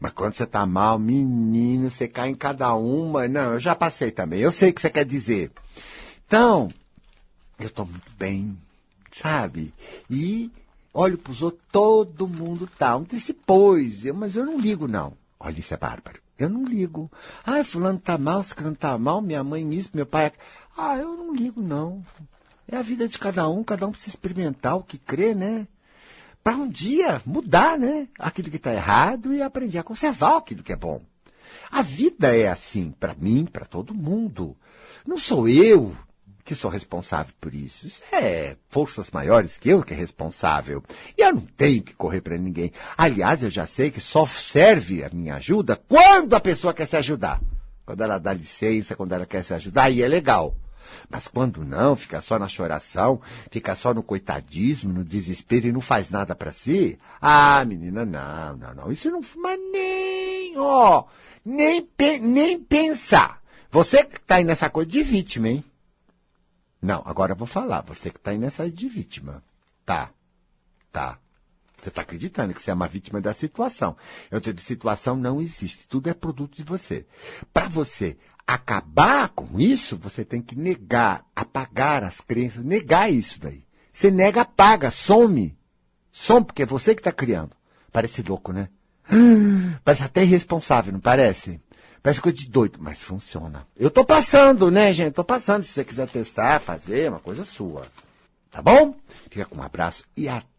[SPEAKER 1] Mas quando você tá mal, menino, você cai em cada uma. Não, eu já passei também. Eu sei o que você quer dizer. Então, eu tô muito bem, sabe? E olho pros outros, todo mundo tá. Um disse, pois, eu, mas eu não ligo, não. Olha, isso é bárbaro. Eu não ligo. Ah, fulano tá mal, fulano tá mal, minha mãe isso, meu pai. Ah, eu não ligo, não. É a vida de cada um, cada um precisa experimentar o que crê, né? para um dia mudar, né? Aquilo que está errado e aprender a conservar aquilo que é bom. A vida é assim para mim, para todo mundo. Não sou eu que sou responsável por isso. Isso é forças maiores que eu que é responsável. E eu não tenho que correr para ninguém. Aliás, eu já sei que só serve a minha ajuda quando a pessoa quer se ajudar. Quando ela dá licença, quando ela quer se ajudar, aí é legal. Mas quando não, fica só na choração, fica só no coitadismo, no desespero e não faz nada para si. Ah, menina, não, não, não. Isso não. Mas nem, ó, nem, nem pensar. Você que tá aí nessa coisa de vítima, hein? Não, agora eu vou falar. Você que tá aí nessa de vítima. Tá. Tá. Você está acreditando que você é uma vítima da situação. Eu digo, situação não existe. Tudo é produto de você. Para você acabar com isso, você tem que negar, apagar as crenças, negar isso daí. Você nega, apaga, some. Some, porque é você que está criando. Parece louco, né? Parece até irresponsável, não parece? Parece coisa de doido, mas funciona. Eu tô passando, né, gente? Tô passando. Se você quiser testar, fazer, é uma coisa sua. Tá bom? Fica com um abraço e